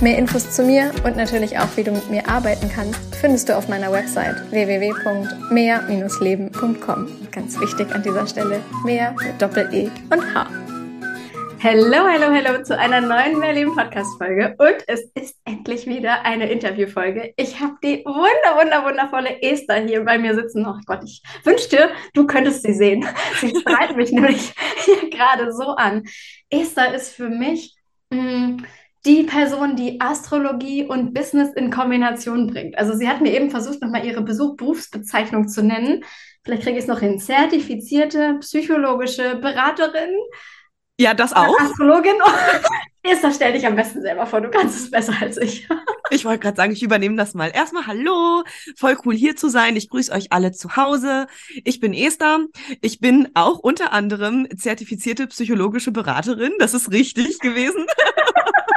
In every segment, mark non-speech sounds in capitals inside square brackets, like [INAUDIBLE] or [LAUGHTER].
Mehr Infos zu mir und natürlich auch, wie du mit mir arbeiten kannst, findest du auf meiner Website www.mehr-leben.com. Ganz wichtig an dieser Stelle, mehr mit Doppel-E und H. Hallo, hallo, hallo zu einer neuen Mehrleben Podcast Folge und es ist endlich wieder eine Interviewfolge. Ich habe die wunder, wunder, wundervolle Esther hier bei mir sitzen. Oh Gott, ich wünschte, du könntest sie sehen. Sie strahlt [LAUGHS] mich nämlich hier gerade so an. Esther ist für mich mh, mm, die Person, die Astrologie und Business in Kombination bringt. Also sie hat mir eben versucht, nochmal ihre Besuch Berufsbezeichnung zu nennen. Vielleicht kriege ich es noch hin. Zertifizierte psychologische Beraterin. Ja, das auch. Astrologin. [LAUGHS] Esther, stell dich am besten selber vor, du kannst es besser als ich. [LAUGHS] ich wollte gerade sagen, ich übernehme das mal. Erstmal hallo, voll cool hier zu sein. Ich grüße euch alle zu Hause. Ich bin Esther. Ich bin auch unter anderem zertifizierte psychologische Beraterin. Das ist richtig gewesen. [LAUGHS]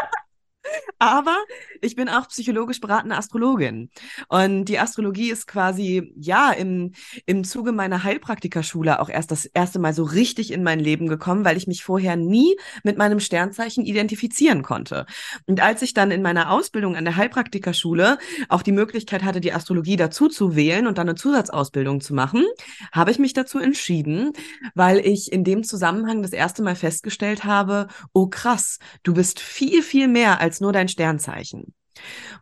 Aber ich bin auch psychologisch beratende Astrologin. Und die Astrologie ist quasi, ja, im, im Zuge meiner Heilpraktikerschule auch erst das erste Mal so richtig in mein Leben gekommen, weil ich mich vorher nie mit meinem Sternzeichen identifizieren konnte. Und als ich dann in meiner Ausbildung an der Heilpraktikerschule auch die Möglichkeit hatte, die Astrologie dazu zu wählen und dann eine Zusatzausbildung zu machen, habe ich mich dazu entschieden, weil ich in dem Zusammenhang das erste Mal festgestellt habe, oh krass, du bist viel, viel mehr als nur dein Sternzeichen.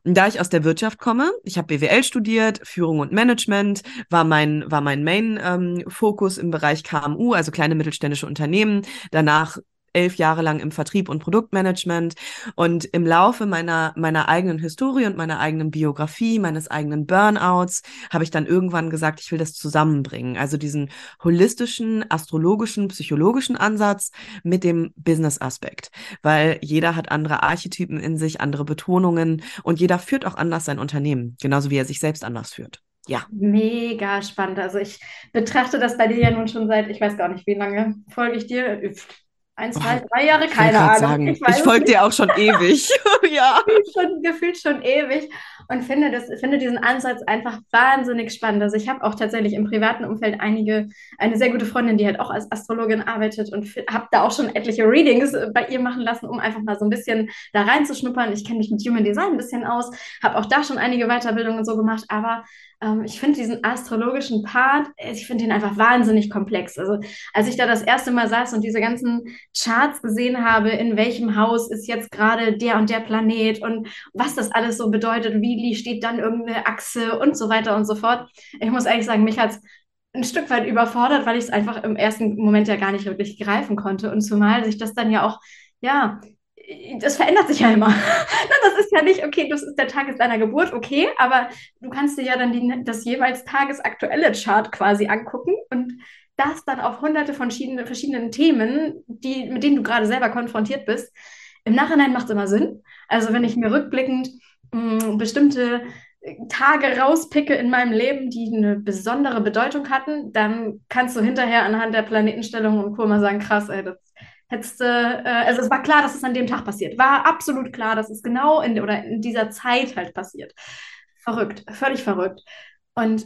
Und da ich aus der Wirtschaft komme, ich habe BWL studiert, Führung und Management, war mein, war mein Main-Fokus ähm, im Bereich KMU, also kleine mittelständische Unternehmen. Danach elf Jahre lang im Vertrieb und Produktmanagement und im Laufe meiner, meiner eigenen Historie und meiner eigenen Biografie, meines eigenen Burnouts, habe ich dann irgendwann gesagt, ich will das zusammenbringen. Also diesen holistischen, astrologischen, psychologischen Ansatz mit dem Business-Aspekt, weil jeder hat andere Archetypen in sich, andere Betonungen und jeder führt auch anders sein Unternehmen, genauso wie er sich selbst anders führt. Ja. Mega spannend. Also ich betrachte das bei dir ja nun schon seit, ich weiß gar nicht, wie lange folge ich dir? Ein, zwei, drei Jahre, keine Ahnung. Sagen, ich, ich folge dir auch schon [LAUGHS] ewig. [LAUGHS] ja. Gefühlt schon, gefühlt schon ewig und finde, das, finde diesen Ansatz einfach wahnsinnig spannend. Also ich habe auch tatsächlich im privaten Umfeld einige, eine sehr gute Freundin, die halt auch als Astrologin arbeitet und habe da auch schon etliche Readings äh, bei ihr machen lassen, um einfach mal so ein bisschen da reinzuschnuppern. Ich kenne mich mit Human Design ein bisschen aus, habe auch da schon einige Weiterbildungen so gemacht, aber ich finde diesen astrologischen Part, äh, ich finde ihn einfach wahnsinnig komplex. Also als ich da das erste Mal saß und diese ganzen Charts gesehen habe, in welchem Haus ist jetzt gerade der und der Planet und was das alles so bedeutet, wie steht dann irgendeine Achse und so weiter und so fort. Ich muss eigentlich sagen, mich hat es ein Stück weit überfordert, weil ich es einfach im ersten Moment ja gar nicht wirklich greifen konnte. Und zumal sich das dann ja auch, ja, das verändert sich ja immer. [LAUGHS] das ist ja nicht, okay, das ist der Tag deiner Geburt, okay, aber du kannst dir ja dann die, das jeweils tagesaktuelle Chart quasi angucken und das dann auf hunderte von verschiedenen, verschiedenen Themen, die, mit denen du gerade selber konfrontiert bist. Im Nachhinein macht es immer Sinn. Also wenn ich mir rückblickend mh, mm, bestimmte Tage rauspicke in meinem Leben, die eine besondere Bedeutung hatten, dann kannst du hinterher anhand der Planetenstellung und Co. mal sagen, krass, ey, das hättest du, äh, also es war klar, dass es an dem Tag passiert. War absolut klar, dass es genau in, oder in dieser Zeit halt passiert. Verrückt, völlig verrückt. Und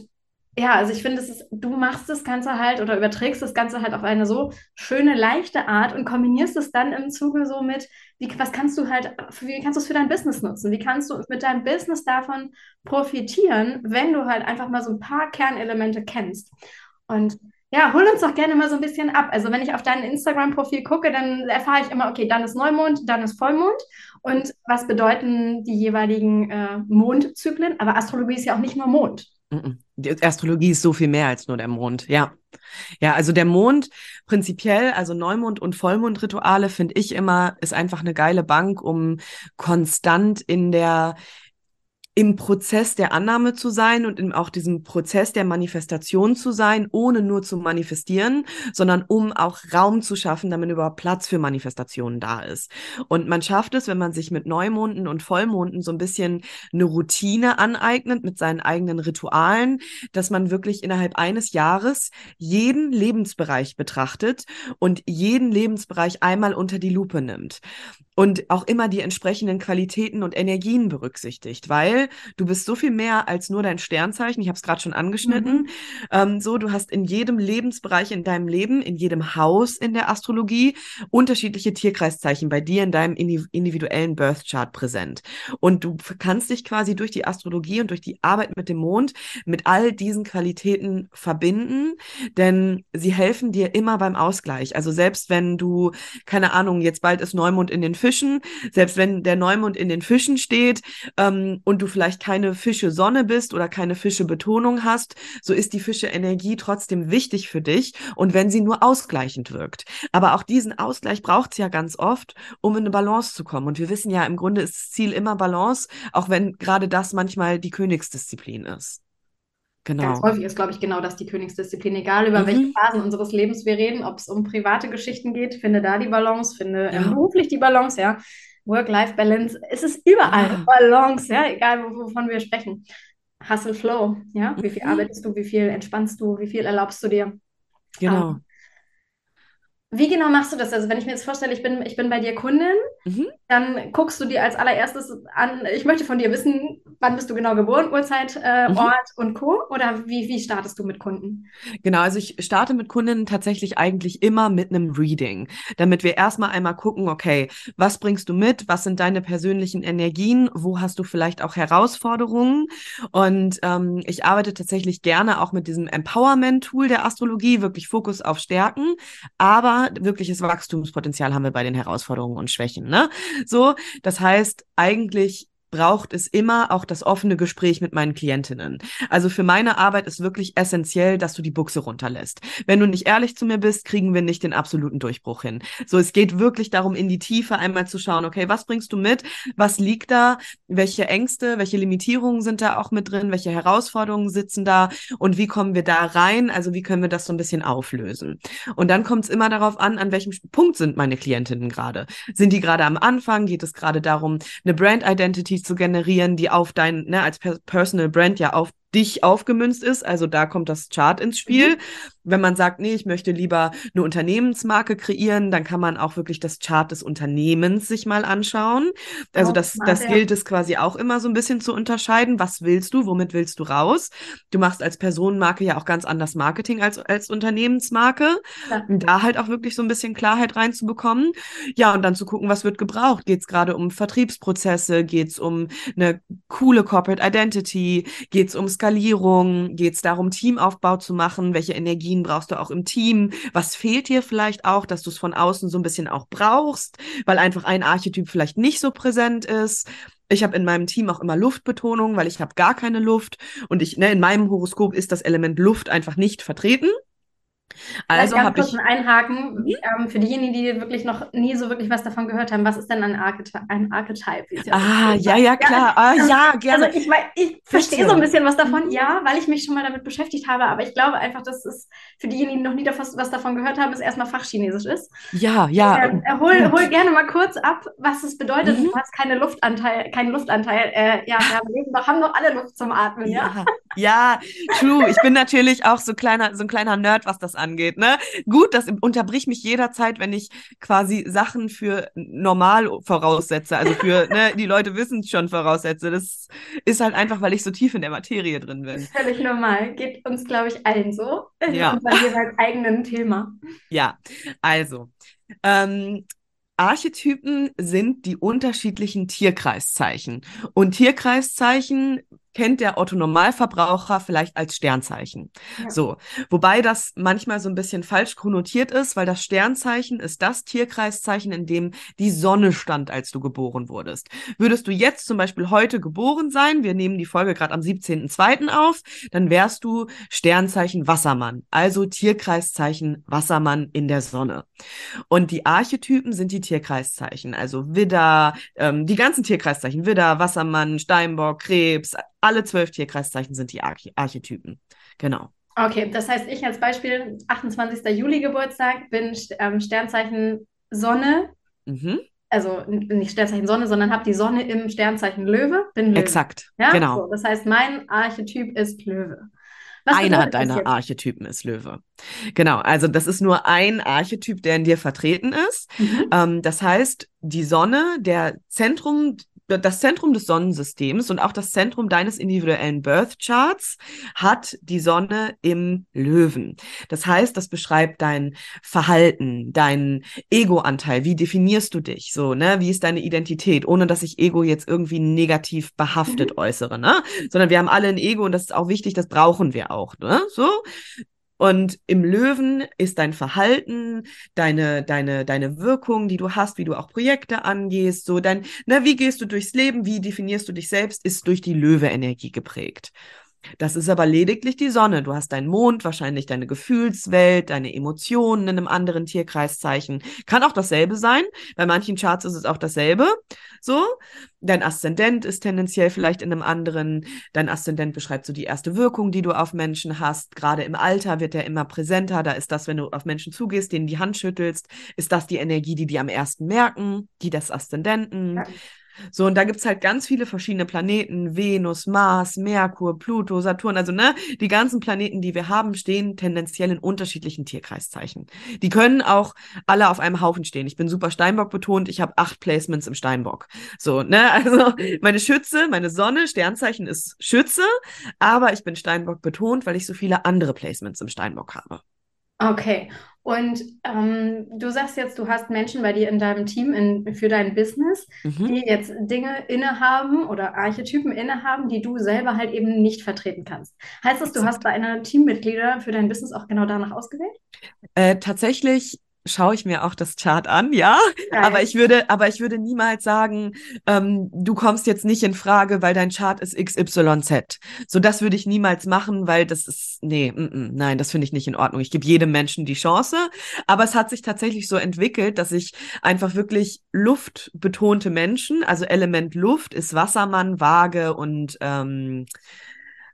ja, also ich finde, du machst das Ganze halt oder überträgst das Ganze halt auf eine so schöne, leichte Art und kombinierst es dann im Zuge so mit, wie, was kannst du halt, wie kannst du es für dein Business nutzen? Wie kannst du mit deinem Business davon profitieren, wenn du halt einfach mal so ein paar Kernelemente kennst? Und ja, hol uns doch gerne mal so ein bisschen ab. Also wenn ich auf dein Instagram-Profil gucke, dann erfahre ich immer, okay, dann ist Neumond, dann ist Vollmond. Und was bedeuten die jeweiligen äh, Mondzyklen? Aber Astrologie ist ja auch nicht nur Mond. Die Astrologie ist so viel mehr als nur der Mond, ja. Ja, also der Mond prinzipiell, also Neumond- und Vollmondrituale finde ich immer, ist einfach eine geile Bank, um konstant in der im Prozess der Annahme zu sein und in auch diesem Prozess der Manifestation zu sein, ohne nur zu manifestieren, sondern um auch Raum zu schaffen, damit überhaupt Platz für Manifestationen da ist. Und man schafft es, wenn man sich mit Neumonden und Vollmonden so ein bisschen eine Routine aneignet mit seinen eigenen Ritualen, dass man wirklich innerhalb eines Jahres jeden Lebensbereich betrachtet und jeden Lebensbereich einmal unter die Lupe nimmt und auch immer die entsprechenden Qualitäten und Energien berücksichtigt, weil du bist so viel mehr als nur dein Sternzeichen. Ich habe es gerade schon angeschnitten. Mhm. Ähm, so, du hast in jedem Lebensbereich in deinem Leben, in jedem Haus in der Astrologie unterschiedliche Tierkreiszeichen bei dir in deinem individuellen Birth Chart präsent. Und du kannst dich quasi durch die Astrologie und durch die Arbeit mit dem Mond mit all diesen Qualitäten verbinden, denn sie helfen dir immer beim Ausgleich. Also selbst wenn du, keine Ahnung, jetzt bald ist Neumond in den Fischen, selbst wenn der Neumond in den Fischen steht ähm, und du vielleicht keine Fische Sonne bist oder keine Fische Betonung hast, so ist die Fische Energie trotzdem wichtig für dich und wenn sie nur ausgleichend wirkt. Aber auch diesen Ausgleich braucht es ja ganz oft, um in eine Balance zu kommen. Und wir wissen ja, im Grunde ist das Ziel immer Balance, auch wenn gerade das manchmal die Königsdisziplin ist. Genau. Ganz häufig ist, glaube ich, genau das die Königsdisziplin. Egal über mhm. welche Phasen unseres Lebens wir reden, ob es um private Geschichten geht, finde da die Balance, finde ja. ähm, beruflich die Balance, ja. Work-Life-Balance, es ist überall ja. Balance, ja, egal wovon wir sprechen. Hustle Flow, ja. Wie viel mhm. arbeitest du, wie viel entspannst du, wie viel erlaubst du dir? Genau. Um, wie genau machst du das? Also wenn ich mir jetzt vorstelle, ich bin, ich bin bei dir Kundin, mhm. dann guckst du dir als allererstes an, ich möchte von dir wissen, wann bist du genau geboren, Uhrzeit, äh, mhm. Ort und Co. Oder wie, wie startest du mit Kunden? Genau, also ich starte mit Kundinnen tatsächlich eigentlich immer mit einem Reading, damit wir erstmal einmal gucken, okay, was bringst du mit, was sind deine persönlichen Energien, wo hast du vielleicht auch Herausforderungen? Und ähm, ich arbeite tatsächlich gerne auch mit diesem Empowerment-Tool der Astrologie, wirklich Fokus auf Stärken, aber wirkliches Wachstumspotenzial haben wir bei den Herausforderungen und Schwächen. Ne? So, das heißt, eigentlich braucht es immer auch das offene Gespräch mit meinen Klientinnen. Also für meine Arbeit ist wirklich essentiell, dass du die Buchse runterlässt. Wenn du nicht ehrlich zu mir bist, kriegen wir nicht den absoluten Durchbruch hin. So, es geht wirklich darum, in die Tiefe einmal zu schauen, okay, was bringst du mit? Was liegt da? Welche Ängste, welche Limitierungen sind da auch mit drin? Welche Herausforderungen sitzen da? Und wie kommen wir da rein? Also wie können wir das so ein bisschen auflösen? Und dann kommt es immer darauf an, an welchem Punkt sind meine Klientinnen gerade? Sind die gerade am Anfang? Geht es gerade darum, eine Brand Identity zu generieren, die auf dein, ne, als Personal Brand ja auf dich aufgemünzt ist. Also da kommt das Chart ins Spiel. Mhm. Wenn man sagt, nee, ich möchte lieber eine Unternehmensmarke kreieren, dann kann man auch wirklich das Chart des Unternehmens sich mal anschauen. Also oh, das, das gilt es quasi auch immer so ein bisschen zu unterscheiden. Was willst du? Womit willst du raus? Du machst als Personenmarke ja auch ganz anders Marketing als als Unternehmensmarke. Ja. Da halt auch wirklich so ein bisschen Klarheit reinzubekommen. Ja, und dann zu gucken, was wird gebraucht? Geht es gerade um Vertriebsprozesse? Geht es um eine coole Corporate Identity? Geht es um Skalierung? Geht es darum, Teamaufbau zu machen? Welche Energien brauchst du auch im Team? Was fehlt dir vielleicht auch, dass du es von außen so ein bisschen auch brauchst, weil einfach ein Archetyp vielleicht nicht so präsent ist? Ich habe in meinem Team auch immer Luftbetonung, weil ich habe gar keine Luft und ich ne, in meinem Horoskop ist das Element Luft einfach nicht vertreten. Also habe ich einhaken mhm. ähm, für diejenigen, die wirklich noch nie so wirklich was davon gehört haben. Was ist denn ein, Archety ein Archetype? Ja ah, ja, ja, klar. Ah, ja, ja, gerne. Also ich, ich verstehe so ein bisschen was davon, mhm. ja, weil ich mich schon mal damit beschäftigt habe. Aber ich glaube einfach, dass es für diejenigen, die noch nie was davon gehört haben, es erstmal Fachchinesisch ist. Ja, ja. Äh, hol, hol, gerne mal kurz ab, was es bedeutet. Mhm. Du hast keine Luftanteil, keinen Luftanteil. Äh, ja, wir haben doch, haben doch alle Luft zum Atmen, ja. Ja, ja true. Ich bin natürlich auch so kleiner, so ein kleiner Nerd, was das angeht. Ne? Gut, das unterbricht mich jederzeit, wenn ich quasi Sachen für normal voraussetze. Also für, [LAUGHS] ne, die Leute wissen es schon voraussetze. Das ist halt einfach, weil ich so tief in der Materie drin bin. Völlig normal. Geht uns, glaube ich, allen so. [LAUGHS] Ja. Bei jeweils eigenen Thema. Ja, also. Ähm, Archetypen sind die unterschiedlichen Tierkreiszeichen. Und Tierkreiszeichen kennt der Otto Normalverbraucher vielleicht als Sternzeichen. Ja. So, wobei das manchmal so ein bisschen falsch konnotiert ist, weil das Sternzeichen ist das Tierkreiszeichen, in dem die Sonne stand, als du geboren wurdest. Würdest du jetzt zum Beispiel heute geboren sein, wir nehmen die Folge gerade am 17.02. auf, dann wärst du Sternzeichen Wassermann, also Tierkreiszeichen Wassermann in der Sonne. Und die Archetypen sind die Tierkreiszeichen, also Widder, ähm, die ganzen Tierkreiszeichen, Widder, Wassermann, Steinbock, Krebs, alle zwölf Tierkreiszeichen sind die Arch Archetypen. Genau. Okay, das heißt, ich als Beispiel, 28. Juli Geburtstag, bin ähm, Sternzeichen Sonne. Mhm. Also nicht Sternzeichen Sonne, sondern habe die Sonne im Sternzeichen Löwe. Bin Löwe. Exakt, ja? genau. So, das heißt, mein Archetyp ist Löwe. Was Einer deiner Archetypen ist Löwe. Genau, also das ist nur ein Archetyp, der in dir vertreten ist. Mhm. Ähm, das heißt, die Sonne, der Zentrum das Zentrum des Sonnensystems und auch das Zentrum deines individuellen Birth Charts hat die Sonne im Löwen. Das heißt, das beschreibt dein Verhalten, dein Ego-Anteil. Wie definierst du dich? So, ne? Wie ist deine Identität? Ohne dass ich Ego jetzt irgendwie negativ behaftet mhm. äußere, ne? Sondern wir haben alle ein Ego und das ist auch wichtig, das brauchen wir auch, ne? So. Und im Löwen ist dein Verhalten, deine, deine, deine Wirkung, die du hast, wie du auch Projekte angehst, so dein, na, wie gehst du durchs Leben, wie definierst du dich selbst, ist durch die Löwe-Energie geprägt. Das ist aber lediglich die Sonne. Du hast deinen Mond, wahrscheinlich deine Gefühlswelt, deine Emotionen in einem anderen Tierkreiszeichen. Kann auch dasselbe sein. Bei manchen Charts ist es auch dasselbe. So. Dein Aszendent ist tendenziell vielleicht in einem anderen. Dein Aszendent beschreibt so die erste Wirkung, die du auf Menschen hast. Gerade im Alter wird er immer präsenter. Da ist das, wenn du auf Menschen zugehst, denen die Hand schüttelst, ist das die Energie, die die am ersten merken, die des Aszendenten. Ja. So, und da gibt's halt ganz viele verschiedene Planeten, Venus, Mars, Merkur, Pluto, Saturn, also ne, die ganzen Planeten, die wir haben, stehen tendenziell in unterschiedlichen Tierkreiszeichen. Die können auch alle auf einem Haufen stehen. Ich bin super Steinbock betont, ich habe acht Placements im Steinbock. So, ne, [LAUGHS] also meine Schütze, meine Sonne, Sternzeichen ist Schütze, aber ich bin Steinbock betont, weil ich so viele andere Placements im Steinbock habe. Okay. Und ähm, du sagst jetzt, du hast Menschen bei dir in deinem Team in, für dein Business, mhm. die jetzt Dinge innehaben oder Archetypen innehaben, die du selber halt eben nicht vertreten kannst. Heißt das, du hast deine Teammitglieder für dein Business auch genau danach ausgewählt? Äh, tatsächlich schaue ich mir auch das Chart an, ja. Geil. Aber ich würde, aber ich würde niemals sagen, ähm, du kommst jetzt nicht in Frage, weil dein Chart ist XYZ. So, das würde ich niemals machen, weil das ist, nee, m -m, nein, das finde ich nicht in Ordnung. Ich gebe jedem Menschen die Chance. Aber es hat sich tatsächlich so entwickelt, dass ich einfach wirklich luftbetonte Menschen, also Element Luft ist Wassermann, Waage und, ähm,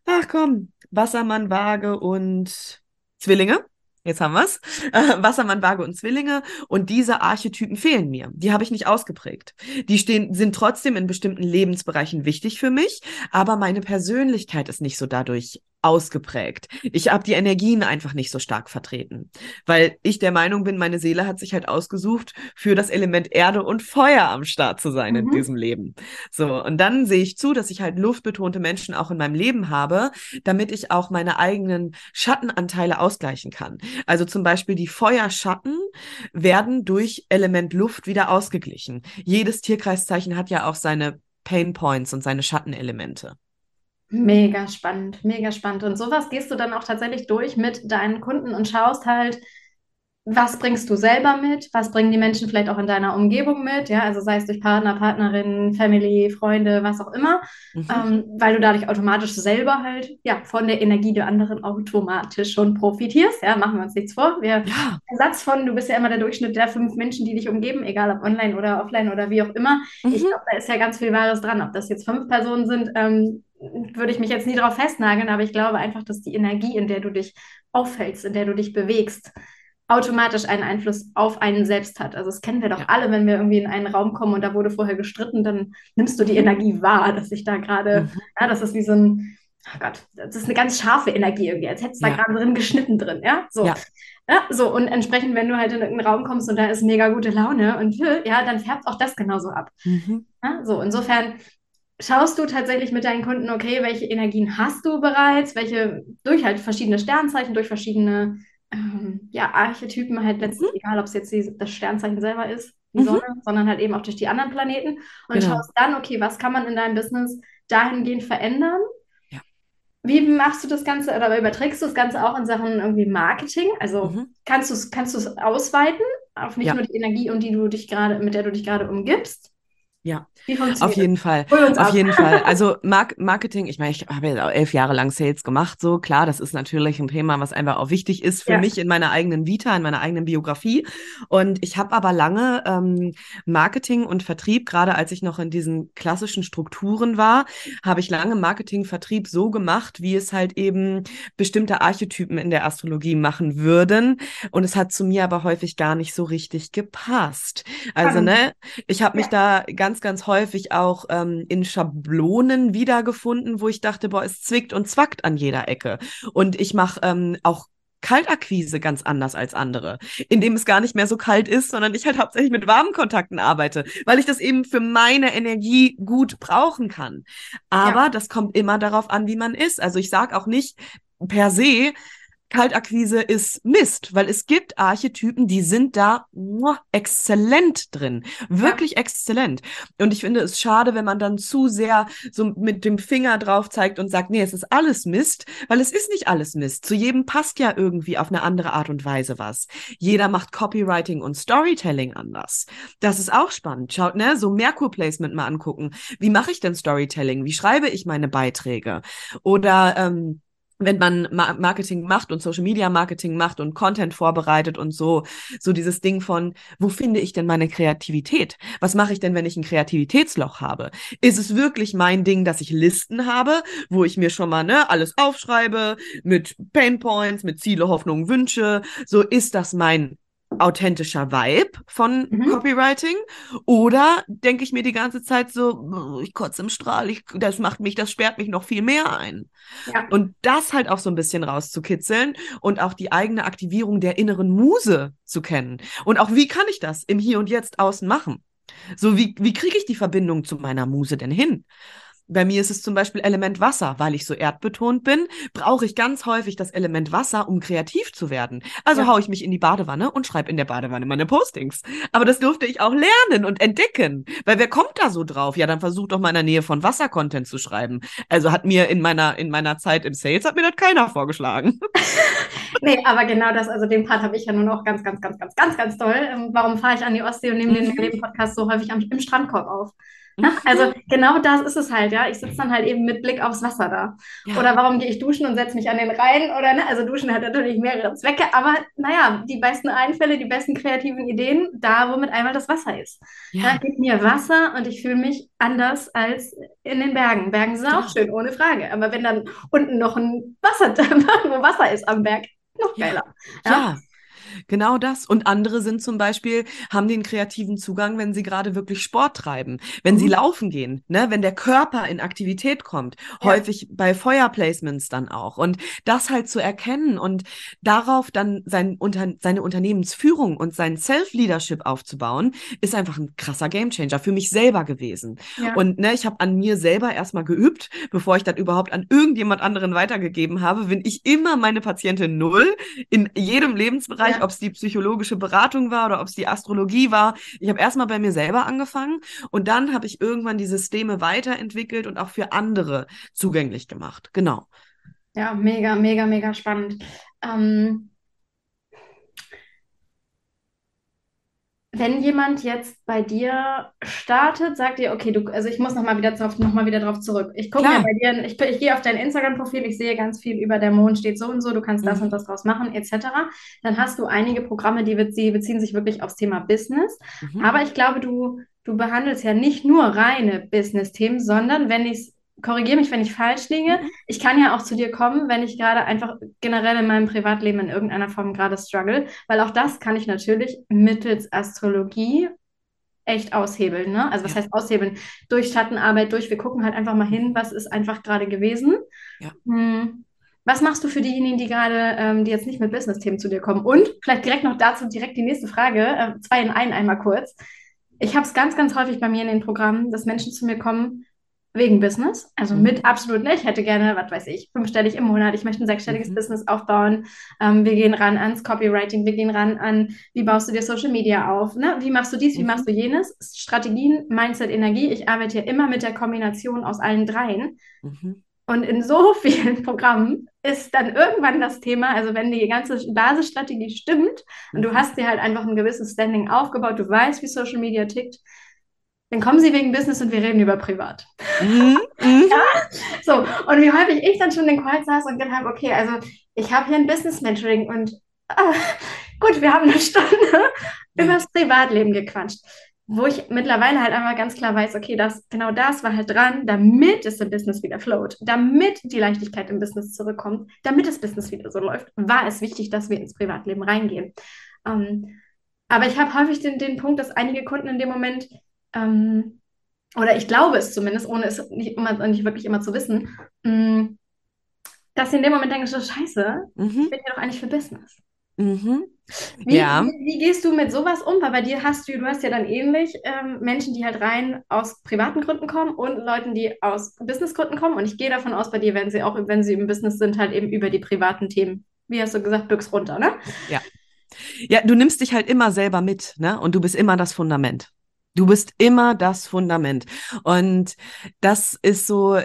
ach komm, Wassermann, Waage und Zwillinge Jetzt haben wir's. Äh, Wassermann, Waage und Zwillinge. Und diese Archetypen fehlen mir. Die habe ich nicht ausgeprägt. Die stehen, sind trotzdem in bestimmten Lebensbereichen wichtig für mich, aber meine Persönlichkeit ist nicht so dadurch ausgeprägt. Ich habe die Energien einfach nicht so stark vertreten, weil ich der Meinung bin, meine Seele hat sich halt ausgesucht, für das Element Erde und Feuer am Start zu sein mhm. in diesem Leben. So, und dann sehe ich zu, dass ich halt luftbetonte Menschen auch in meinem Leben habe, damit ich auch meine eigenen Schattenanteile ausgleichen kann. Also zum Beispiel die Feuerschatten werden durch Element Luft wieder ausgeglichen. Jedes Tierkreiszeichen hat ja auch seine Pain Points und seine Schattenelemente. Mega spannend, mega spannend. Und sowas gehst du dann auch tatsächlich durch mit deinen Kunden und schaust halt, was bringst du selber mit? Was bringen die Menschen vielleicht auch in deiner Umgebung mit? Ja, also sei es durch Partner, Partnerinnen, Family, Freunde, was auch immer, mhm. ähm, weil du dadurch automatisch selber halt ja von der Energie der anderen automatisch schon profitierst. Ja, machen wir uns nichts vor. Wir ja. Satz von, du bist ja immer der Durchschnitt der fünf Menschen, die dich umgeben, egal ob online oder offline oder wie auch immer. Mhm. Ich glaube, da ist ja ganz viel Wahres dran. Ob das jetzt fünf Personen sind, ähm, würde ich mich jetzt nie darauf festnageln, aber ich glaube einfach, dass die Energie, in der du dich aufhältst, in der du dich bewegst, automatisch einen Einfluss auf einen selbst hat. Also das kennen wir doch ja. alle, wenn wir irgendwie in einen Raum kommen und da wurde vorher gestritten, dann nimmst du die Energie wahr, dass sich da gerade, mhm. ja, das ist wie so ein, oh Gott, das ist eine ganz scharfe Energie irgendwie, als hättest du ja. da gerade drin geschnitten drin, ja, so. Ja. Ja, so, und entsprechend, wenn du halt in irgendeinen Raum kommst und da ist mega gute Laune und [LAUGHS] ja, dann färbt auch das genauso ab. Mhm. Ja, so, insofern schaust du tatsächlich mit deinen Kunden, okay, welche Energien hast du bereits, welche durch halt verschiedene Sternzeichen, durch verschiedene ähm, ja, Archetypen halt letztlich, mhm. egal ob es jetzt die, das Sternzeichen selber ist, die mhm. Sonne, sondern halt eben auch durch die anderen Planeten und genau. schaust dann, okay, was kann man in deinem Business dahingehend verändern? Ja. Wie machst du das Ganze oder überträgst du das Ganze auch in Sachen irgendwie Marketing? Also mhm. kannst du es kannst ausweiten auf nicht ja. nur die Energie, um die du dich gerade, mit der du dich gerade umgibst? Ja, auf jeden Fall. Auf jeden Fall. [LAUGHS] Also Mark Marketing, ich meine, ich habe ja elf Jahre lang Sales gemacht, so klar, das ist natürlich ein Thema, was einfach auch wichtig ist für ja. mich in meiner eigenen Vita, in meiner eigenen Biografie. Und ich habe aber lange ähm, Marketing und Vertrieb, gerade als ich noch in diesen klassischen Strukturen war, habe ich lange Marketing, Vertrieb so gemacht, wie es halt eben bestimmte Archetypen in der Astrologie machen würden. Und es hat zu mir aber häufig gar nicht so richtig gepasst. Also, ne, ich habe mich ja. da ganz ganz, ganz häufig auch ähm, in Schablonen wiedergefunden, wo ich dachte, boah, es zwickt und zwackt an jeder Ecke. Und ich mache ähm, auch Kaltakquise ganz anders als andere, indem es gar nicht mehr so kalt ist, sondern ich halt hauptsächlich mit warmen Kontakten arbeite, weil ich das eben für meine Energie gut brauchen kann. Aber ja. das kommt immer darauf an, wie man ist. Also ich sage auch nicht per se, Kaltakquise ist Mist, weil es gibt Archetypen, die sind da muah, exzellent drin. Wirklich ja. exzellent. Und ich finde es schade, wenn man dann zu sehr so mit dem Finger drauf zeigt und sagt, nee, es ist alles Mist, weil es ist nicht alles Mist. Zu jedem passt ja irgendwie auf eine andere Art und Weise was. Jeder macht Copywriting und Storytelling anders. Das ist auch spannend. Schaut, ne, so Merkur-Placement mal angucken. Wie mache ich denn Storytelling? Wie schreibe ich meine Beiträge? Oder ähm, wenn man Marketing macht und Social Media Marketing macht und Content vorbereitet und so, so dieses Ding von, wo finde ich denn meine Kreativität? Was mache ich denn, wenn ich ein Kreativitätsloch habe? Ist es wirklich mein Ding, dass ich Listen habe, wo ich mir schon mal ne, alles aufschreibe mit Painpoints, mit Ziele, Hoffnungen, Wünsche? So ist das mein authentischer Vibe von mhm. Copywriting? Oder denke ich mir die ganze Zeit so, ich kotze im Strahl, ich, das macht mich, das sperrt mich noch viel mehr ein. Ja. Und das halt auch so ein bisschen rauszukitzeln und auch die eigene Aktivierung der inneren Muse zu kennen. Und auch, wie kann ich das im Hier und Jetzt außen machen? So, wie, wie kriege ich die Verbindung zu meiner Muse denn hin? Bei mir ist es zum Beispiel Element Wasser, weil ich so erdbetont bin, brauche ich ganz häufig das Element Wasser, um kreativ zu werden. Also ja. haue ich mich in die Badewanne und schreibe in der Badewanne meine Postings. Aber das durfte ich auch lernen und entdecken, weil wer kommt da so drauf? Ja, dann versucht doch mal in der Nähe von Wasser Content zu schreiben. Also hat mir in meiner in meiner Zeit im Sales hat mir das keiner vorgeschlagen. [LAUGHS] nee, aber genau das, also den Part habe ich ja nur noch ganz, ganz, ganz, ganz, ganz, ganz toll. Ähm, warum fahre ich an die Ostsee und nehme den mhm. Leben Podcast so häufig am, im Strandkorb auf? Ja, also genau das ist es halt, ja. Ich sitze dann halt eben mit Blick aufs Wasser da. Ja. Oder warum gehe ich duschen und setze mich an den Rhein? Oder ne? Also duschen hat natürlich mehrere Zwecke, aber naja, die besten Einfälle, die besten kreativen Ideen, da, womit einmal das Wasser ist. Ja. Da gibt mir Wasser und ich fühle mich anders als in den Bergen. Bergen sind auch schön, ohne Frage. Aber wenn dann unten noch ein Wasser, [LAUGHS] wo Wasser ist am Berg, noch geiler. ja. Genau das. Und andere sind zum Beispiel, haben den kreativen Zugang, wenn sie gerade wirklich Sport treiben, wenn mhm. sie laufen gehen, ne? wenn der Körper in Aktivität kommt. Ja. Häufig bei Feuerplacements dann auch. Und das halt zu erkennen und darauf dann sein, unter, seine Unternehmensführung und sein Self-Leadership aufzubauen, ist einfach ein krasser Gamechanger für mich selber gewesen. Ja. Und ne, ich habe an mir selber erstmal geübt, bevor ich das überhaupt an irgendjemand anderen weitergegeben habe, bin ich immer meine Patientin null in jedem Lebensbereich, ja ob es die psychologische Beratung war oder ob es die Astrologie war. Ich habe erstmal bei mir selber angefangen und dann habe ich irgendwann die Systeme weiterentwickelt und auch für andere zugänglich gemacht. Genau. Ja, mega, mega, mega spannend. Ähm, wenn jemand jetzt bei dir startet, sagt dir, okay, du, also ich muss nochmal wieder drauf, noch mal wieder drauf zurück. Ich gucke mir bei dir, ich, ich gehe auf dein Instagram-Profil, ich sehe ganz viel über der Mond steht so und so, du kannst das mhm. und das draus machen, etc. Dann hast du einige Programme, die, die beziehen sich wirklich aufs Thema Business. Mhm. Aber ich glaube, du, du behandelst ja nicht nur reine Business-Themen, sondern wenn ich es korrigiere mich, wenn ich falsch liege. Mhm. Ich kann ja auch zu dir kommen, wenn ich gerade einfach generell in meinem Privatleben in irgendeiner Form gerade struggle, weil auch das kann ich natürlich mittels Astrologie echt aushebeln. Ne? Also was ja. heißt aushebeln? Durch Schattenarbeit, durch, wir gucken halt einfach mal hin, was ist einfach gerade gewesen. Ja. Hm. Was machst du für diejenigen, die gerade, ähm, die jetzt nicht mit Business-Themen zu dir kommen? Und vielleicht direkt noch dazu direkt die nächste Frage, äh, zwei in einen einmal kurz. Ich habe es ganz, ganz häufig bei mir in den Programmen, dass Menschen zu mir kommen, wegen Business. Also mhm. mit absolut nicht. Ich hätte gerne, was weiß ich, fünfstellig im Monat. Ich möchte ein sechsstelliges mhm. Business aufbauen. Ähm, wir gehen ran ans Copywriting. Wir gehen ran an, wie baust du dir Social Media auf? Ne? Wie machst du dies? Wie mhm. machst du jenes? Strategien, Mindset, Energie. Ich arbeite ja immer mit der Kombination aus allen dreien. Mhm. Und in so [LAUGHS] vielen Programmen ist dann irgendwann das Thema, also wenn die ganze Basisstrategie stimmt und du mhm. hast dir halt einfach ein gewisses Standing aufgebaut, du weißt, wie Social Media tickt, dann kommen Sie wegen Business und wir reden über privat. Mhm. Mhm. [LAUGHS] Ja, so, und wie häufig ich dann schon den Call saß und gedacht habe, okay, also ich habe hier ein Business-Mentoring und ah, gut, wir haben eine Stunde über das Privatleben gequatscht wo ich mittlerweile halt einfach ganz klar weiß, okay, das, genau das war halt dran, damit es im Business wieder float, damit die Leichtigkeit im Business zurückkommt, damit das Business wieder so läuft, war es wichtig, dass wir ins Privatleben reingehen. Ähm, aber ich habe häufig den, den Punkt, dass einige Kunden in dem Moment, ähm, oder ich glaube es zumindest, ohne es nicht, immer, nicht wirklich immer zu wissen, mh, mm, dass sie in dem Moment denken, so scheiße, mhm. ich bin ja doch eigentlich für Business. Mhm. Wie, ja. wie, wie, gehst du mit sowas um? Weil bei dir hast du, du hast ja dann ähnlich ähm, Menschen, die halt rein aus privaten Gründen kommen und Leuten, die aus Businessgründen kommen. Und ich gehe davon aus, bei dir werden sie auch, wenn sie im Business sind, halt eben über die privaten Themen, wie hast du gesagt, büchs runter, ne? Ja. Ja, du nimmst dich halt immer selber mit, ne? Und du bist immer das Fundament. Du bist immer das Fundament. Und das ist so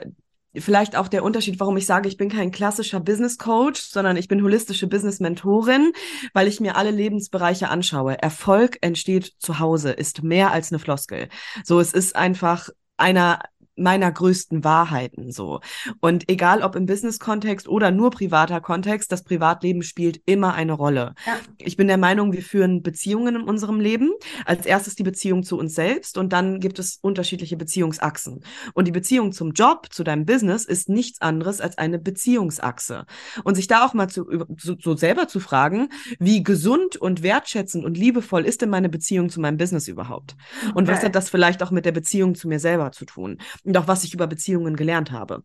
vielleicht auch der Unterschied, warum ich sage, ich bin kein klassischer Business Coach, sondern ich bin holistische Business Mentorin, weil ich mir alle Lebensbereiche anschaue. Erfolg entsteht zu Hause, ist mehr als eine Floskel. So, es ist einfach einer meiner größten Wahrheiten so. Und egal ob im Business-Kontext oder nur privater Kontext, das Privatleben spielt immer eine Rolle. Ja. Ich bin der Meinung, wir führen Beziehungen in unserem Leben. Als erstes die Beziehung zu uns selbst und dann gibt es unterschiedliche Beziehungsachsen. Und die Beziehung zum Job, zu deinem Business ist nichts anderes als eine Beziehungsachse. Und sich da auch mal zu, so, so selber zu fragen, wie gesund und wertschätzend und liebevoll ist denn meine Beziehung zu meinem Business überhaupt? Und okay. was hat das vielleicht auch mit der Beziehung zu mir selber zu tun? Und auch was ich über Beziehungen gelernt habe.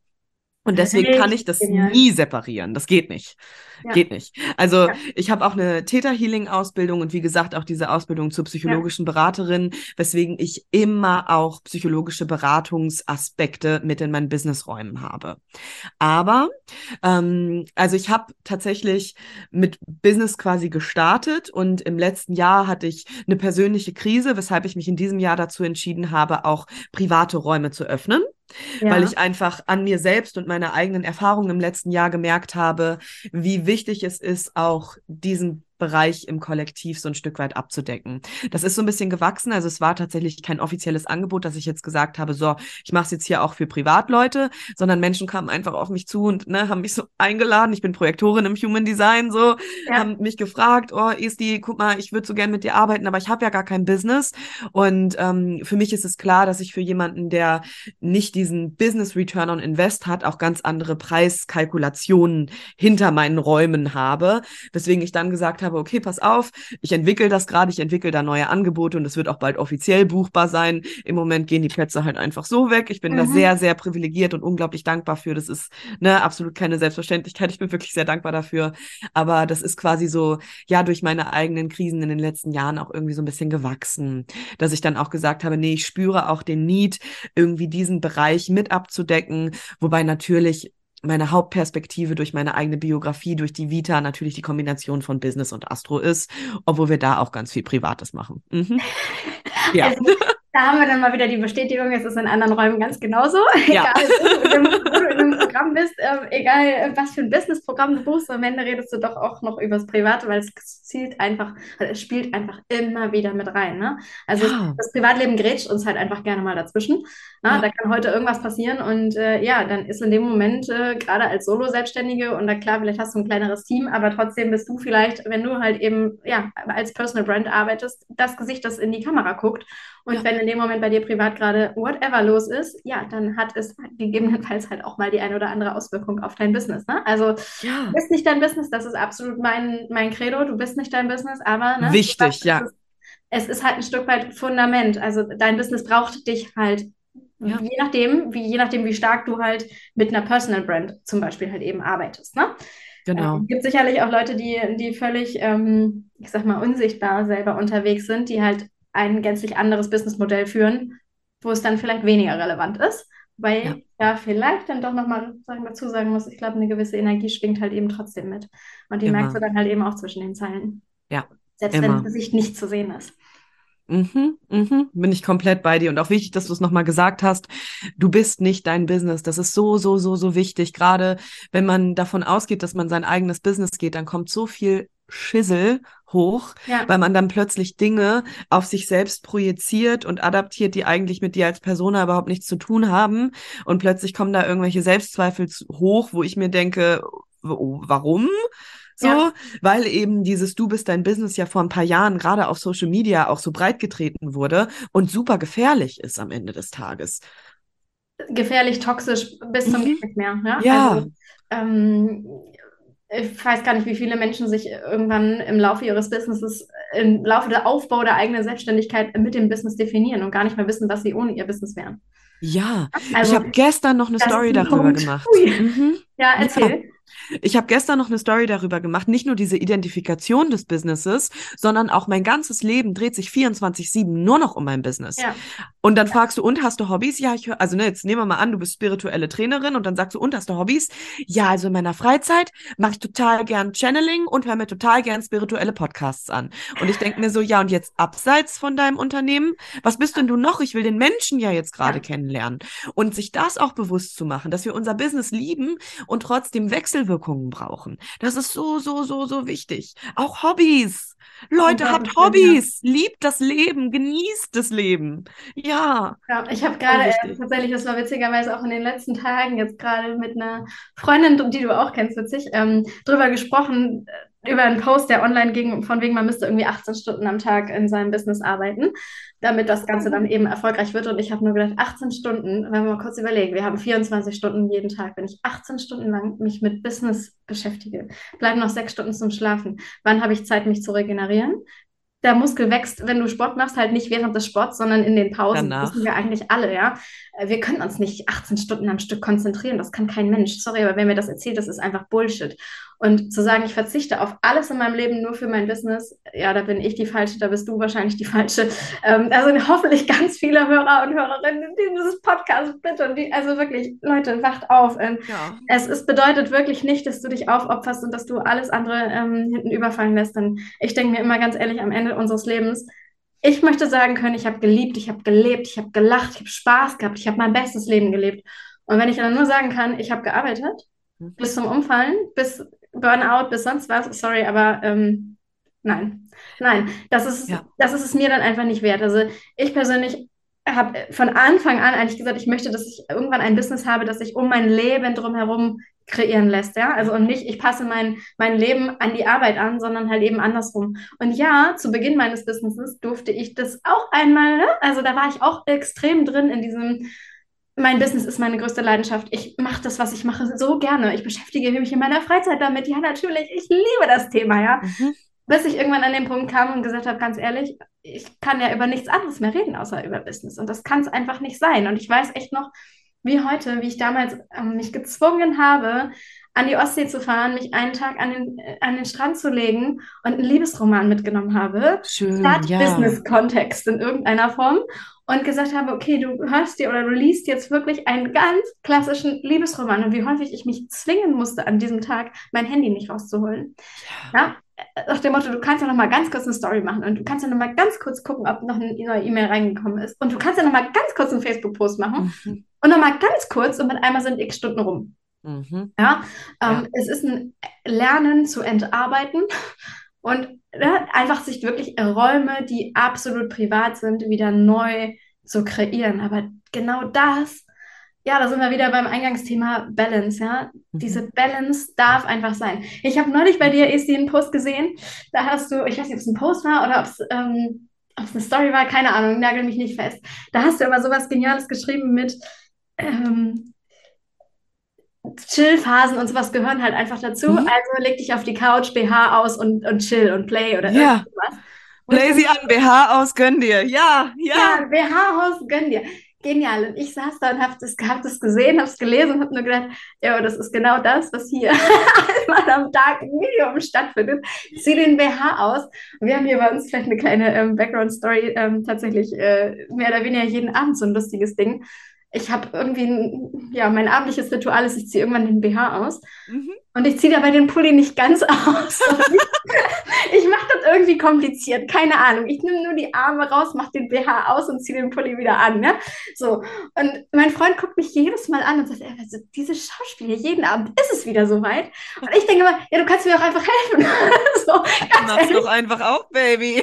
Und deswegen kann ich das Genial. nie separieren. Das geht nicht. Ja. Geht nicht. Also ja. ich habe auch eine Täter-Healing-Ausbildung und wie gesagt auch diese Ausbildung zur psychologischen ja. Beraterin, weswegen ich immer auch psychologische Beratungsaspekte mit in meinen Businessräumen habe. Aber ähm, also ich habe tatsächlich mit Business quasi gestartet und im letzten Jahr hatte ich eine persönliche Krise, weshalb ich mich in diesem Jahr dazu entschieden habe, auch private Räume zu öffnen ja. weil ich einfach an mir selbst und meiner eigenen Erfahrungen im letzten Jahr gemerkt habe, wie wichtig es ist, auch diesen Bereich im Kollektiv so ein Stück weit abzudecken. Das ist so ein bisschen gewachsen. Also es war tatsächlich kein offizielles Angebot, dass ich jetzt gesagt habe, so, ich mache es jetzt hier auch für Privatleute, sondern Menschen kamen einfach auf mich zu und ne, haben mich so [LAUGHS] eingeladen. Ich bin Projektorin im Human Design, so, ja. haben mich gefragt, oh, Esti, guck mal, ich würde so gern mit dir arbeiten, aber ich habe ja gar kein Business. Und ähm, für mich ist es klar, dass ich für jemanden, der nicht diesen Business Return on Invest hat, auch ganz andere Preiskalkulationen hinter meinen Räumen habe. Weswegen ich dann gesagt habe, habe, okay, pass auf, ich entwickle das gerade, ich entwickle da neue Angebote und es wird auch bald offiziell buchbar sein. Im Moment gehen die Plätze halt einfach so weg. Ich bin mhm. da sehr, sehr privilegiert und unglaublich dankbar für. Das ist ne, absolut keine Selbstverständlichkeit. Ich bin wirklich sehr dankbar dafür. Aber das ist quasi so, ja, durch meine eigenen Krisen in den letzten Jahren auch irgendwie so ein bisschen gewachsen, dass ich dann auch gesagt habe, nee, ich spüre auch den Need, irgendwie diesen Bereich mit abzudecken, wobei natürlich meine Hauptperspektive durch meine eigene Biografie, durch die Vita natürlich die Kombination von Business und Astro ist, obwohl wir da auch ganz viel Privates machen. Mhm. [LAUGHS] Ja. Also, da haben wir dann mal wieder die Bestätigung, es ist in anderen Räumen ganz genauso. [LAUGHS] Ja. Egal, wo du in einem Programm bist, äh, egal was für ein Businessprogramm du buchst, am Ende redest du doch auch noch über das Private, weil es zielt einfach, also es spielt einfach immer wieder mit rein. Ne? Also ja. das Privatleben grätscht uns halt einfach gerne mal dazwischen. Ne? Ja. Da kann heute irgendwas passieren und äh, ja, dann ist in dem Moment, äh, gerade als Solo-Selbstständige, und da klar, vielleicht hast du ein kleineres Team, aber trotzdem bist du vielleicht, wenn du halt eben ja, als Personal Brand arbeitest, das Gesicht, das in die Kamera guckt. Und ja. wenn in dem Moment bei dir privat gerade whatever los ist, ja, dann hat es gegebenenfalls halt auch mal die eine oder andere Auswirkung auf dein Business. Ne? Also ja. du bist nicht dein Business, das ist absolut mein, mein Credo, du bist nicht dein Business, aber ne, Wichtig, ja. Es ist, es ist halt ein Stück weit Fundament. Also dein Business braucht dich halt ja. Je nachdem, wie, je nachdem, wie stark du halt mit einer Personal Brand zum Beispiel halt eben arbeitest. Ne? Genau. Es ähm, gibt sicherlich auch Leute, die, die völlig, ähm, ich sag mal, unsichtbar selber unterwegs sind, die halt ein gänzlich anderes Businessmodell führen, wo es dann vielleicht weniger relevant ist. Weil ja, ja vielleicht dann doch nochmal dazu sagen muss, ich glaube, eine gewisse Energie schwingt halt eben trotzdem mit. Und die Immer. merkst du dann halt eben auch zwischen den Zeilen. Ja. Selbst Immer. wenn das Gesicht nicht zu sehen ist. Mhm, mhm, bin ich komplett bei dir. Und auch wichtig, dass du es nochmal gesagt hast. Du bist nicht dein Business. Das ist so, so, so, so wichtig. Gerade wenn man davon ausgeht, dass man sein eigenes Business geht, dann kommt so viel Schissel hoch, Ja. weil man dann plötzlich Dinge auf sich selbst projiziert und adaptiert, die eigentlich mit dir als Persona überhaupt nichts zu tun haben. Und plötzlich kommen da irgendwelche Selbstzweifel hoch, wo ich mir denke, w- warum? So, Ja. weil eben dieses Du bist dein Business ja vor ein paar Jahren gerade auf Social Media auch so breit getreten wurde und super gefährlich ist am Ende des Tages. gefährlich, toxisch bis zum Mhm. nicht mehr. Ja. Ja. Also, ähm, ich weiß gar nicht, wie viele Menschen sich irgendwann im Laufe ihres Businesses, im Laufe der Aufbau der eigenen Selbstständigkeit mit dem Business definieren und gar nicht mehr wissen, was sie ohne ihr Business wären. Ja, Also, ich habe gestern noch eine Story ein darüber Punkt. gemacht. Mhm. ja, erzähl. Ich habe gestern noch eine Story darüber gemacht, nicht nur diese Identifikation des Businesses, sondern auch mein ganzes Leben dreht sich 24/7 nur noch um mein Business. Ja. Und dann fragst du, und hast du Hobbys? Ja, ich höre, also ne, jetzt nehmen wir mal an, du bist spirituelle Trainerin und dann sagst du, und hast du Hobbys? Ja, also in meiner Freizeit mache ich total gern Channeling und höre mir total gern spirituelle Podcasts an. Und ich denke mir so, ja, und jetzt abseits von deinem Unternehmen, was bist denn du noch? Ich will den Menschen ja jetzt gerade Ja. kennenlernen. Und sich das auch bewusst zu machen, dass wir unser Business lieben und trotzdem Wechselwirkungen brauchen. Das ist so, so, so, so wichtig. Auch Hobbys. Leute, habt ja. Hobbys. Liebt das Leben. Genießt das Leben. Ja. Ja, ich habe gerade äh, tatsächlich, das war witzigerweise auch in den letzten Tagen jetzt gerade mit einer Freundin, die du auch kennst, witzig, ähm, drüber gesprochen, äh, über einen Post, der online ging, von wegen, man müsste irgendwie 18 Stunden am Tag in seinem Business arbeiten, damit das Ganze dann eben erfolgreich wird. Und ich habe nur gedacht, 18 Stunden, wenn wir mal kurz überlegen, wir haben 24 Stunden jeden Tag. Wenn ich 18 Stunden lang mich mit Business beschäftige, bleiben noch sechs Stunden zum Schlafen. Wann habe ich Zeit, mich zu regenerieren? Der Muskel wächst, wenn du Sport machst, halt nicht während des Sports, sondern in den Pausen. Danach. Das wissen wir eigentlich alle, ja. Äh, Wir können uns nicht 18 Stunden am Stück konzentrieren. Das kann kein Mensch. Sorry, aber wer mir das erzählt, das ist einfach Bullshit. Und zu sagen, ich verzichte auf alles in meinem Leben nur für mein Business, ja, da bin ich die Falsche, da bist du wahrscheinlich die Falsche. Ähm, da sind hoffentlich ganz viele Hörer und Hörerinnen dieses Podcasts, bitte. Die, also wirklich, Leute, wacht auf. Ähm, Ja. es ist, bedeutet wirklich nicht, dass du dich aufopferst und dass du alles andere ähm, hinten überfallen lässt. Denn ich denke mir immer ganz ehrlich, am Ende unseres Lebens, ich möchte sagen können, ich habe geliebt, ich habe gelebt, ich habe gelacht, ich habe Spaß gehabt, ich habe mein bestes Leben gelebt. Und wenn ich dann nur sagen kann, ich habe gearbeitet, Mhm. bis zum Umfallen, bis Burnout, bis sonst was, sorry, aber ähm, nein, nein, das ist, Ja. das ist es mir dann einfach nicht wert. Also ich persönlich habe von Anfang an eigentlich gesagt, ich möchte, dass ich irgendwann ein Business habe, das sich um mein Leben drumherum kreieren lässt, ja. Also und nicht, ich passe mein, mein Leben an die Arbeit an, sondern halt eben andersrum. Und ja, zu Beginn meines Businesses durfte ich das auch einmal, ne? Also da war ich auch extrem drin in diesem, mein Business ist meine größte Leidenschaft. Ich mache das, was ich mache, so gerne. Ich beschäftige mich in meiner Freizeit damit. Ja, natürlich, ich liebe das Thema, ja Mhm. bis ich irgendwann an den Punkt kam und gesagt habe, ganz ehrlich, ich kann ja über nichts anderes mehr reden, außer über Business. Und das kann es einfach nicht sein. Und ich weiß echt noch, wie heute, wie ich damals ähm, mich gezwungen habe, an die Ostsee zu fahren, mich einen Tag an den, äh, an den Strand zu legen und einen Liebesroman mitgenommen habe, Schön, statt ja. Business-Kontext in irgendeiner Form und gesagt habe, okay, du hörst dir oder du liest jetzt wirklich einen ganz klassischen Liebesroman und wie häufig ich mich zwingen musste, an diesem Tag mein Handy nicht rauszuholen. Ja, nach dem Motto, du kannst ja noch mal ganz kurz eine Story machen und du kannst ja noch mal ganz kurz gucken, ob noch eine neue E-Mail reingekommen ist und du kannst ja noch mal ganz kurz einen Facebook-Post machen Mhm. und noch mal ganz kurz und mit einmal sind x Stunden rum. Mhm. Ja, Ja. ähm, es ist ein Lernen zu entarbeiten und ne, einfach sich wirklich Räume, die absolut privat sind, wieder neu zu kreieren. Aber genau das, ja, da sind wir wieder beim Eingangsthema Balance, ja. Mhm. Diese Balance darf einfach sein. Ich habe neulich bei dir, Esti, einen Post gesehen. Da hast du, ich weiß nicht, ob es ein Post war oder ob es ähm, eine Story war, keine Ahnung, nagel mich nicht fest. Da hast du aber sowas Geniales geschrieben mit ähm, Chill-Phasen und sowas gehören halt einfach dazu. Mhm. Also leg dich auf die Couch, BH aus und, und chill und play oder Ja. irgendwas. Play sie an, BH aus, gönn dir. Ja, ja. Ja, BH-Haus, gönn dir. Genial. Und ich saß da und habe das, hab das gesehen, habe es gelesen und habe nur gedacht, ja, das ist genau das, was hier [LAUGHS] einmal am Tag im Medium stattfindet. Zieh den BH aus. Und wir haben hier bei uns vielleicht eine kleine ähm, Background-Story, ähm, tatsächlich äh, mehr oder weniger jeden Abend so ein lustiges Ding. Ich habe irgendwie, ein, ja, mein abendliches Ritual ist, ich ziehe irgendwann den BH aus. Mhm. Und ich ziehe dabei den Pulli nicht ganz [LAUGHS] aus. ich mache das irgendwie kompliziert, keine Ahnung. Ich nehme nur die Arme raus, mache den BH aus und ziehe den Pulli wieder an. Ne? So. Und mein Freund guckt mich jedes Mal an und sagt, also diese Schauspieler, jeden Abend ist es wieder soweit. Und ich denke immer, ja, du kannst mir auch einfach helfen. [LAUGHS] so, Mach's doch einfach auch, Baby.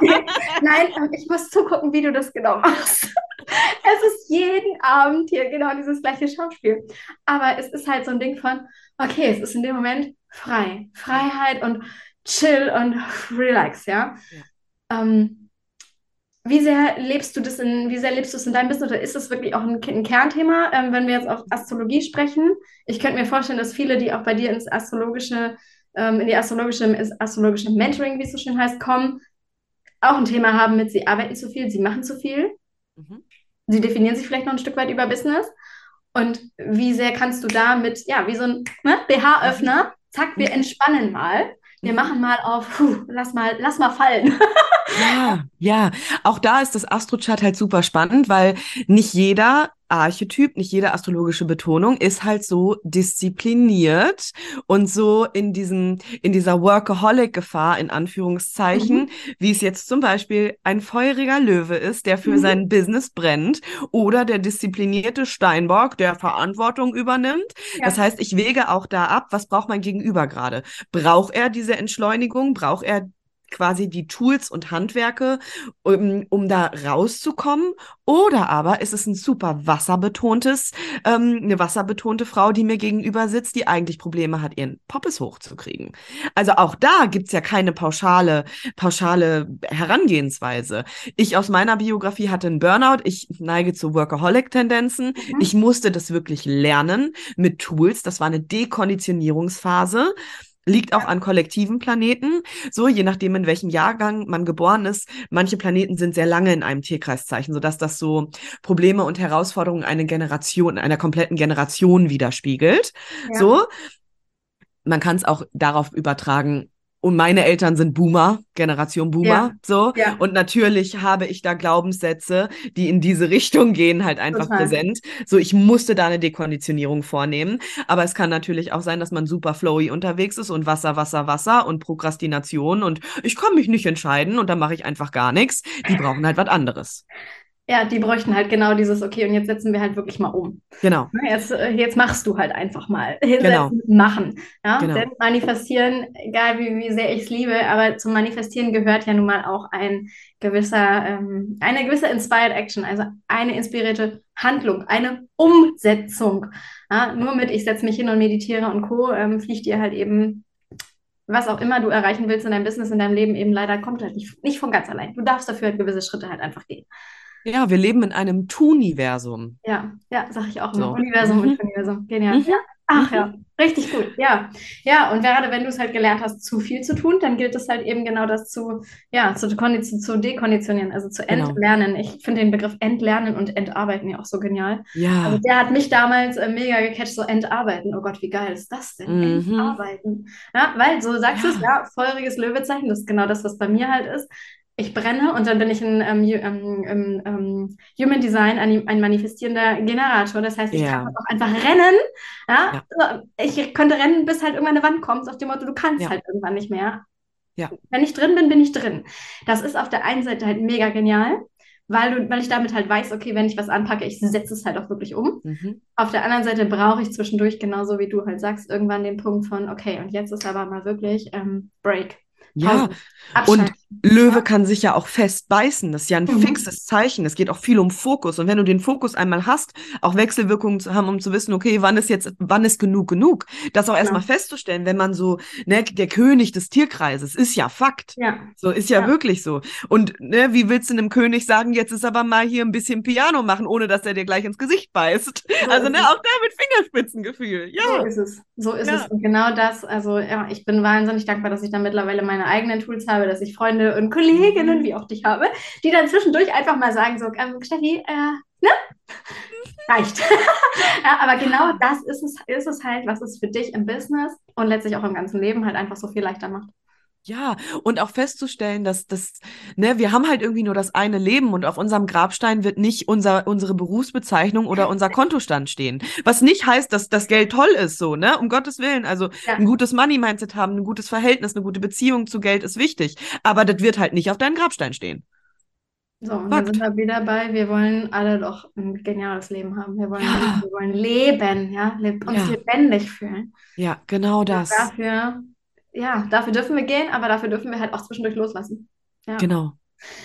[LAUGHS] Nein, ich muss zugucken, wie du das genau machst. Es ist jeden Abend hier genau dieses gleiche Schauspiel. Aber es ist halt so ein Ding von, okay, es ist in dem Moment frei. Freiheit und chill und relax, ja. ja. Ähm, wie sehr lebst du das in, wie sehr lebst du es in deinem Business oder ist das wirklich auch ein, ein Kernthema, ähm, wenn wir jetzt auf Astrologie sprechen? Ich könnte mir vorstellen, dass viele, die auch bei dir ins astrologische, ähm, in die astrologische, ins astrologische Mentoring, wie es so schön heißt, kommen, auch ein Thema haben mit, sie arbeiten zu viel, sie machen zu viel. Mhm. Sie definieren sich vielleicht noch ein Stück weit über Business. Und wie sehr kannst du da mit, ja, wie so ein ne, BH-Öffner, zack, wir mhm. entspannen mal. Wir mhm. machen mal auf, puh, lass mal, lass mal fallen. [LAUGHS] ja, ja. Auch da ist das Astrochart halt super spannend, weil nicht jeder Archetyp, nicht jede astrologische Betonung ist halt so diszipliniert und so in diesem, in dieser Workaholic-Gefahr, in Anführungszeichen, mhm. wie es jetzt zum Beispiel ein feuriger Löwe ist, der für mhm. sein Business brennt oder der disziplinierte Steinbock, der Verantwortung übernimmt. Ja. Das heißt, ich wege auch da ab, was braucht mein Gegenüber gerade? Braucht er diese Entschleunigung? Braucht er quasi die Tools und Handwerke, um, um da rauszukommen. Oder aber ist es ein super wasserbetontes, ähm, eine wasserbetonte Frau, die mir gegenüber sitzt, die eigentlich Probleme hat, ihren Poppes hochzukriegen. Also auch da gibt's ja keine pauschale, pauschale Herangehensweise. Ich aus meiner Biografie hatte einen Burnout. Ich neige zu Workaholic-Tendenzen. Mhm. Ich musste das wirklich lernen mit Tools. Das war eine Dekonditionierungsphase. Liegt auch an kollektiven Planeten, so je nachdem, in welchem Jahrgang man geboren ist. Manche Planeten sind sehr lange in einem Tierkreiszeichen, sodass das so Probleme und Herausforderungen einer Generation, einer kompletten Generation widerspiegelt. Ja. So. Man kann es auch darauf übertragen, und meine Eltern sind Boomer, Generation Boomer, ja, so. Ja. Und natürlich habe ich da Glaubenssätze, die in diese Richtung gehen, halt einfach Total. präsent. So, ich musste da eine Dekonditionierung vornehmen. Aber es kann natürlich auch sein, dass man super flowy unterwegs ist und Wasser, Wasser, Wasser und Prokrastination und ich kann mich nicht entscheiden und dann mache ich einfach gar nichts. Die brauchen halt was anderes. Ja, die bräuchten halt genau dieses, okay, und jetzt setzen wir halt wirklich mal um. Genau. Ne, jetzt, äh, jetzt machst du halt einfach mal. [LAUGHS] Genau. Machen. Ja? Genau. Denn manifestieren, egal wie, wie sehr ich es liebe, aber zum Manifestieren gehört ja nun mal auch ein gewisser, ähm, eine gewisse Inspired Action, also eine inspirierte Handlung, eine Umsetzung. Ja? Nur mit, ich setze mich hin und meditiere und Co., ähm, fliegt dir halt eben was auch immer du erreichen willst in deinem Business, in deinem Leben, eben leider kommt halt nicht, nicht von ganz allein. Du darfst dafür halt gewisse Schritte halt einfach gehen. Ja, wir leben in einem Tuniversum. Ja, ja, sag ich auch immer. So. Universum mhm. und Universum. Genial. Mhm. Ja. Ach ja, mhm. richtig gut. Ja. Ja, und gerade wenn du es halt gelernt hast, zu viel zu tun, dann gilt es halt eben genau das zu, ja, zu, zu dekonditionieren, also zu genau. entlernen. Genau. Ich finde den Begriff entlernen und entarbeiten ja auch so genial. Ja. Also der hat mich damals äh, mega gecatcht, so entarbeiten. Oh Gott, wie geil ist das denn? Mhm. Entarbeiten. Ja, weil so sagst du es, ja, feuriges Löwezeichen, das ist genau das, was bei mir halt ist ich brenne und dann bin ich ein ähm, ähm, ähm, Human Design, ein, ein, manifestierender Generator. Das heißt, ich ja. kann auch einfach rennen. Ja? ja? Ich könnte rennen, bis halt irgendwann eine Wand kommt, auf dem Motto, du kannst ja. halt irgendwann nicht mehr. Ja. Wenn ich drin bin, bin ich drin. Das ist auf der einen Seite halt mega genial, weil, du, weil ich damit halt weiß, okay, wenn ich was anpacke, ich setze es halt auch wirklich um. Mhm. Auf der anderen Seite brauche ich zwischendurch, genauso wie du halt sagst, irgendwann den Punkt von, okay, und jetzt ist aber mal wirklich ähm, Break. Ja, und Löwe kann sich ja auch fest beißen. Das ist ja ein mhm. fixes Zeichen. Es geht auch viel um Fokus. Und wenn du den Fokus einmal hast, auch Wechselwirkungen zu haben, um zu wissen, okay, wann ist jetzt, wann ist genug genug? Das auch erstmal ja. festzustellen, wenn man so, ne, der König des Tierkreises ist ja Fakt. Ja. So ist ja, ja, wirklich so. Und ne, wie willst du einem König sagen, jetzt ist aber mal hier ein bisschen Piano machen, ohne dass er dir gleich ins Gesicht beißt? So also ne, auch da mit Fingerspitzengefühl. Ja. So ist es. So ist es. Und genau das, also ja, ich bin wahnsinnig dankbar, dass ich da mittlerweile meine eigenen Tools habe, dass ich Freunde und Kolleginnen, mhm. wie auch dich habe, die dann zwischendurch einfach mal sagen, so, ähm, Steffi, äh, ne? Reicht. [LAUGHS] ja, aber genau das ist es, ist es halt, was es für dich im Business und letztlich auch im ganzen Leben halt einfach so viel leichter macht. Ja, und auch festzustellen, dass das, ne, wir haben halt irgendwie nur das eine Leben und auf unserem Grabstein wird nicht unser, unsere Berufsbezeichnung oder unser Kontostand stehen. Was nicht heißt, dass das Geld toll ist, so, ne, um Gottes Willen. Also ja. ein gutes Money-Mindset haben, ein gutes Verhältnis, eine gute Beziehung zu Geld ist wichtig. Aber das wird halt nicht auf deinem Grabstein stehen. So, und dann sind wir wieder bei, wir wollen alle doch ein geniales Leben haben. Wir wollen, ja. wir wollen leben, ja, uns ja. lebendig fühlen. Ja, genau das. Und dafür ja, dafür dürfen wir gehen, aber dafür dürfen wir halt auch zwischendurch loslassen. Ja. Genau.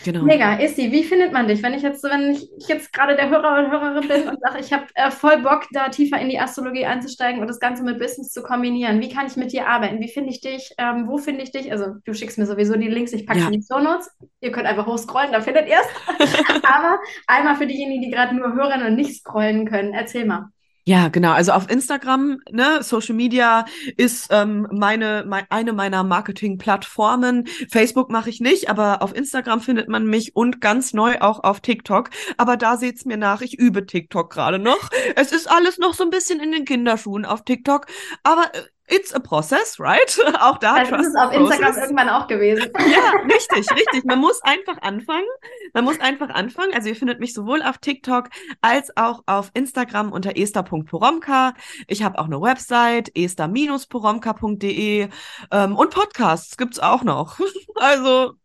Genau. Mega, Isti, wie findet man dich? Wenn ich jetzt, wenn ich, jetzt gerade der Hörer und Hörerin bin und sage, ich habe äh, voll Bock, da tiefer in die Astrologie einzusteigen und das Ganze mit Business zu kombinieren. Wie kann ich mit dir arbeiten? Wie finde ich dich? Ähm, wo finde ich dich? Also du schickst mir sowieso die Links, ich packe ja. die Show Notes. Ihr könnt einfach hochscrollen, da findet ihr es. [LAUGHS] Aber einmal für diejenigen, die gerade nur hören und nicht scrollen können, erzähl mal. Ja, genau. Also auf Instagram, ne, Social Media ist ähm, meine, mein, eine meiner Marketing-Plattformen. Facebook mache ich nicht, aber auf Instagram findet man mich und ganz neu auch auf TikTok. Aber da seht's mir nach, ich übe TikTok gerade noch. Es ist alles noch so ein bisschen in den Kinderschuhen auf TikTok, aber äh, It's a process, right? [LAUGHS] Auch da. Das ist es auf Instagram process. irgendwann auch gewesen. [LAUGHS] Ja, [LAUGHS] richtig, richtig. Man muss einfach anfangen. Man muss einfach anfangen. Also ihr findet mich sowohl auf TikTok als auch auf Instagram unter esther.poromka. Ich habe auch eine Website, esther-poromka.de ähm, und Podcasts gibt's auch noch. Also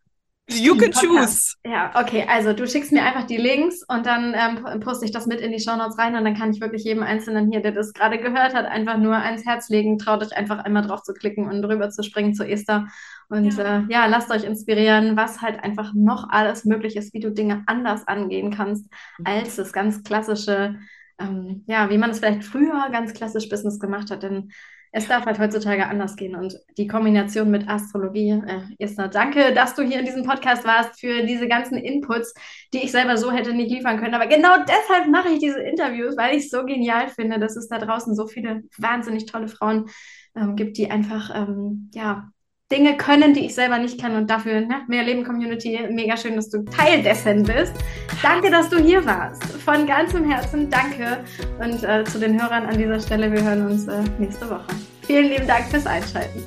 You can choose. Ja, okay. Also du schickst mir einfach die Links und dann ähm, poste ich das mit in die Shownotes rein und dann kann ich wirklich jedem Einzelnen hier, der das gerade gehört hat, einfach nur ans Herz legen. Traut euch einfach einmal drauf zu klicken und drüber zu springen zu Esther. Und ja. Äh, ja, lasst euch inspirieren, was halt einfach noch alles möglich ist, wie du Dinge anders angehen kannst, mhm. als das ganz klassische, ähm, ja, wie man es vielleicht früher ganz klassisch Business gemacht hat. Denn es darf halt heutzutage anders gehen. Und die Kombination mit Astrologie, äh, Esther, danke, dass du hier in diesem Podcast warst für diese ganzen Inputs, die ich selber so hätte nicht liefern können. Aber genau deshalb mache ich diese Interviews, weil ich es so genial finde, dass es da draußen so viele wahnsinnig tolle Frauen ähm, gibt, die einfach, ähm, ja, Dinge können, die ich selber nicht kann und dafür ne, mehr Leben Community. Mega schön, dass du Teil dessen bist. Danke, dass du hier warst. Von ganzem Herzen danke und äh, zu den Hörern an dieser Stelle. Wir hören uns äh, nächste Woche. Vielen lieben Dank fürs Einschalten.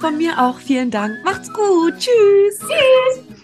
Von mir auch vielen Dank. Macht's gut. Tschüss. Tschüss.